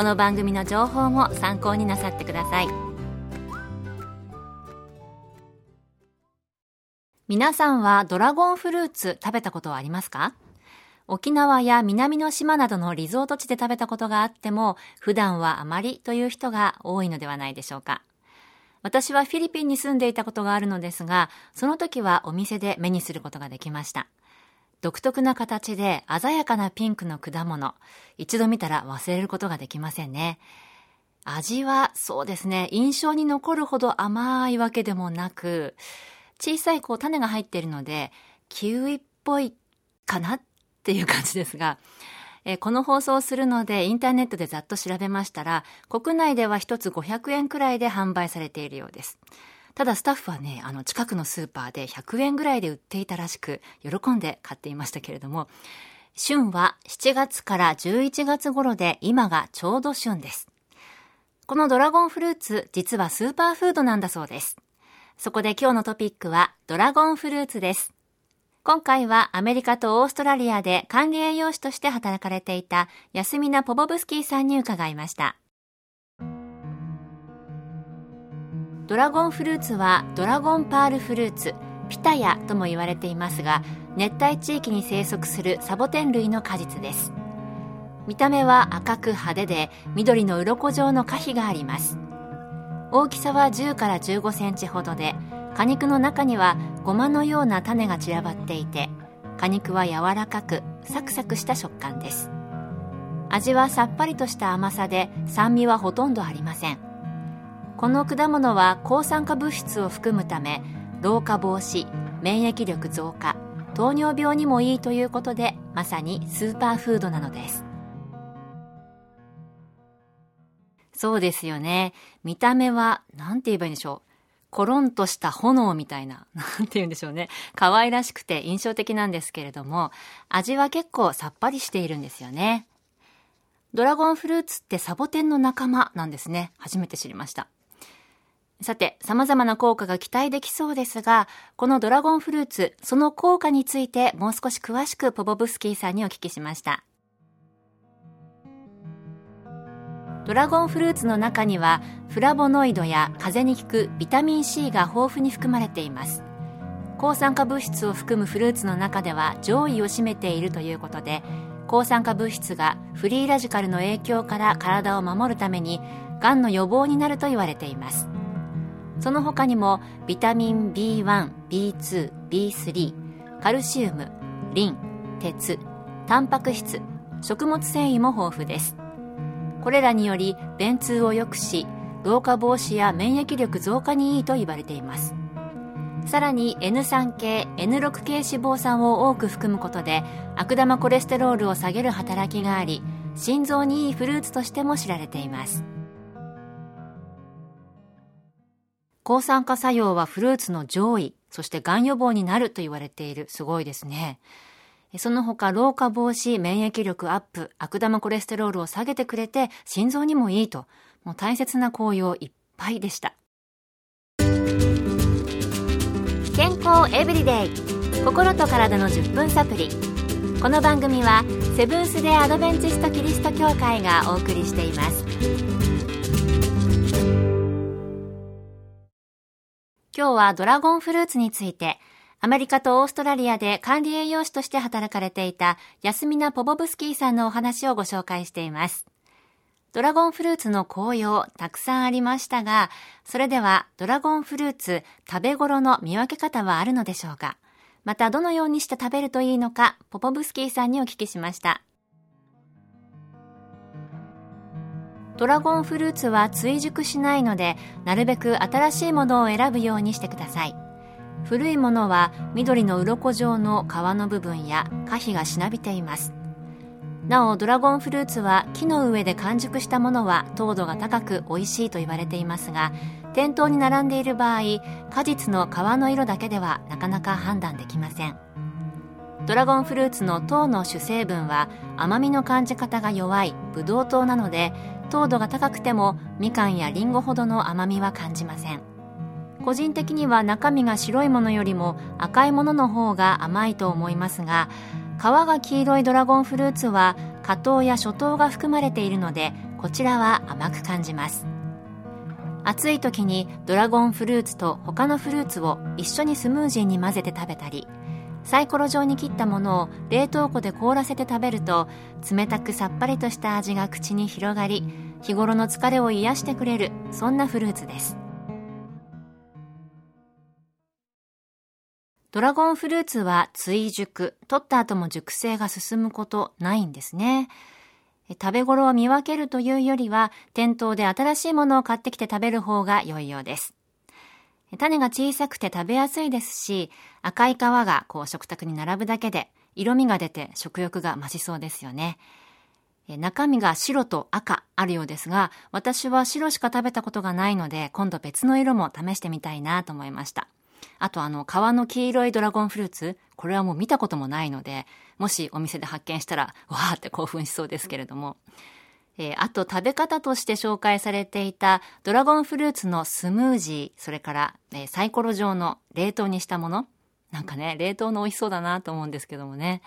この番組の情報も参考になさってください。皆さんはドラゴンフルーツ食べたことはありますか？沖縄や南の島などのリゾート地で食べたことがあっても普段はあまりという人が多いのではないでしょうか？私はフィリピンに住んでいたことがあるのですがその時はお店で目にすることができました。独特な形で鮮やかなピンクの果物。一度見たら忘れることができませんね。味はそうですね、印象に残るほど甘いわけでもなく、小さいこう種が入っているので、キウイっぽいかなっていう感じですが、えこの放送をするのでインターネットでざっと調べましたら、国内では1つ500円くらいで販売されているようです。ただスタッフはね、あの近くのスーパーで100円ぐらいで売っていたらしく、喜んで買っていましたけれども、旬は7月から11月頃で今がちょうど旬です。このドラゴンフルーツ、実はスーパーフードなんだそうです。そこで今日のトピックはドラゴンフルーツです。今回はアメリカとオーストラリアで管理栄養士として働かれていたヤスミナ・ポボブスキーさんに伺いました。ドラゴンフルーツはドラゴンパールフルーツピタヤとも言われていますが熱帯地域に生息するサボテン類の果実です。見た目は赤く派手で緑の鱗状の果皮があります。大きさは10から15センチほどで果肉の中にはゴマのような種が散らばっていて果肉は柔らかくサクサクした食感です。味はさっぱりとした甘さで酸味はほとんどありません。この果物は抗酸化物質を含むため老化防止免疫力増加糖尿病にもいいということでまさにスーパーフードなのですそうですよね見た目は何て言えばいいんでしょうコロンとした炎みたいな、なんて言うんでしょうね。可愛らしくて印象的なんですけれども、味は結構さっぱりしているんですよね。ドラゴンフルーツってサボテンの仲間なんですね。初めて知りました。さて、様々な効果が期待できそうですが、このドラゴンフルーツ、その効果についてもう少し詳しくポボブスキーさんにお聞きしました。ドラゴンフルーツの中にはフラボノイドや風邪に効くビタミン C が豊富に含まれています抗酸化物質を含むフルーツの中では上位を占めているということで抗酸化物質がフリーラジカルの影響から体を守るためにがんの予防になると言われていますその他にもビタミン B1、B2、B3、カルシウム、リン、鉄、タンパク質、食物繊維も豊富です。これらにより便通を良くし、老化防止や免疫力増加にいいと言われています。さらに N3 系、N6 系脂肪酸を多く含むことで悪玉コレステロールを下げる働きがあり、心臓にいいフルーツとしても知られています。抗酸化作用はフルーツの上位、そして癌予防になると言われている。すごいですね。その他、老化防止、免疫力アップ、悪玉コレステロールを下げてくれて、心臓にもいいと、もう大切な効用いっぱいでした。健康エブリデイ心と体の10分サプリこの番組はセブンス・デ・アドベンチスト・キリスト教会がお送りしています今日はドラゴンフルーツについて、アメリカとオーストラリアで管理栄養士として働かれていたヤスミナ・ポボブスキーさんのお話をご紹介しています。ドラゴンフルーツの紅葉たくさんありましたが、それではドラゴンフルーツ食べ頃の見分け方はあるのでしょうかまたどのようにして食べるといいのか、ポポブスキーさんにお聞きしました。ドラゴンフルーツは追熟しないので、なるべく新しいものを選ぶようにしてください。古いものは緑の鱗状の皮の部分や果皮がしなびています。なおドラゴンフルーツは木の上で完熟したものは糖度が高く美味しいと言われていますが店頭に並んでいる場合果実の皮の色だけではなかなか判断できませんドラゴンフルーツの糖の主成分は甘みの感じ方が弱いブドウ糖なので糖度が高くてもみかんやりんごほどの甘みは感じません。個人的には中身が白いものよりも赤いものの方が甘いと思いますが皮が黄色いドラゴンフルーツは果糖や初糖が含まれているのでこちらは甘く感じます。暑い時にドラゴンフルーツと他のフルーツを一緒にスムージーに混ぜて食べたりサイコロ状に切ったものを冷凍庫で凍らせて食べると冷たくさっぱりとした味が口に広がり日頃の疲れを癒してくれるそんなフルーツですドラゴンフルーツは追熟、取った後も熟成が進むことないんですね。食べ頃を見分けるというよりは、店頭で新しいものを買ってきて食べる方が良いようです。種が小さくて食べやすいですし、赤い皮がこう食卓に並ぶだけで、色味が出て食欲が増しそうですよね。中身が白と赤あるようですが、私は白しか食べたことがないので、今度別の色も試してみたいなと思いました。あとあの、皮の黄色いドラゴンフルーツ、これはもう見たこともないので、もしお店で発見したら、わーって興奮しそうですけれども。えー、あと食べ方として紹介されていたドラゴンフルーツのスムージー、それから、えー、サイコロ状の冷凍にしたもの。なんかね、冷凍の美味しそうだなと思うんですけどもね。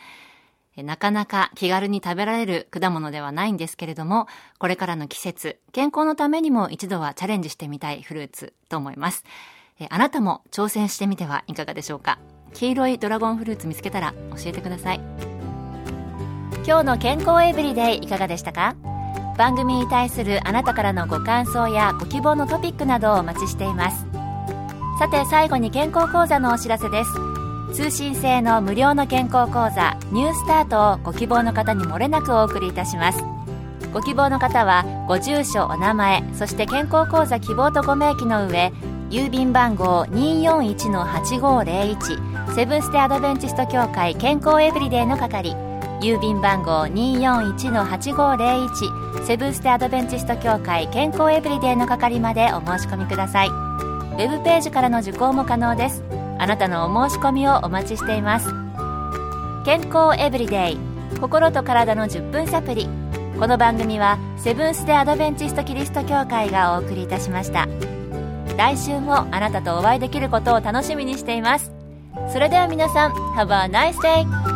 なかなか気軽に食べられる果物ではないんですけれども、これからの季節、健康のためにも一度はチャレンジしてみたいフルーツと思います。あなたも挑戦してみてはいかがでしょうか黄色いドラゴンフルーツ見つけたら教えてください今日の健康エブリデイいかがでしたか？番組に対するあなたからのご感想やご希望のトピックなどをお待ちしています。さて最後に健康講座のお知らせです。通信制の無料の健康講座ニュースタートをご希望の方にもれなくお送りいたします。ご希望の方はご住所お名前そして健康講座希望とご明記の上郵便番号241-8501セブンステアドベンチスト協会健康エブリデイの係。郵便番号241-8501セブンステアドベンチスト協会健康エブリデイの係までお申し込みください。ウェブページからの受講も可能です。あなたのお申し込みをお待ちしています。健康エブリデイ。心と体の10分サプリ。この番組はセブンス・デ・アドベンチスト・キリスト教会がお送りいたしました。来週もあなたとお会いできることを楽しみにしています。それでは皆さん Have a nice day!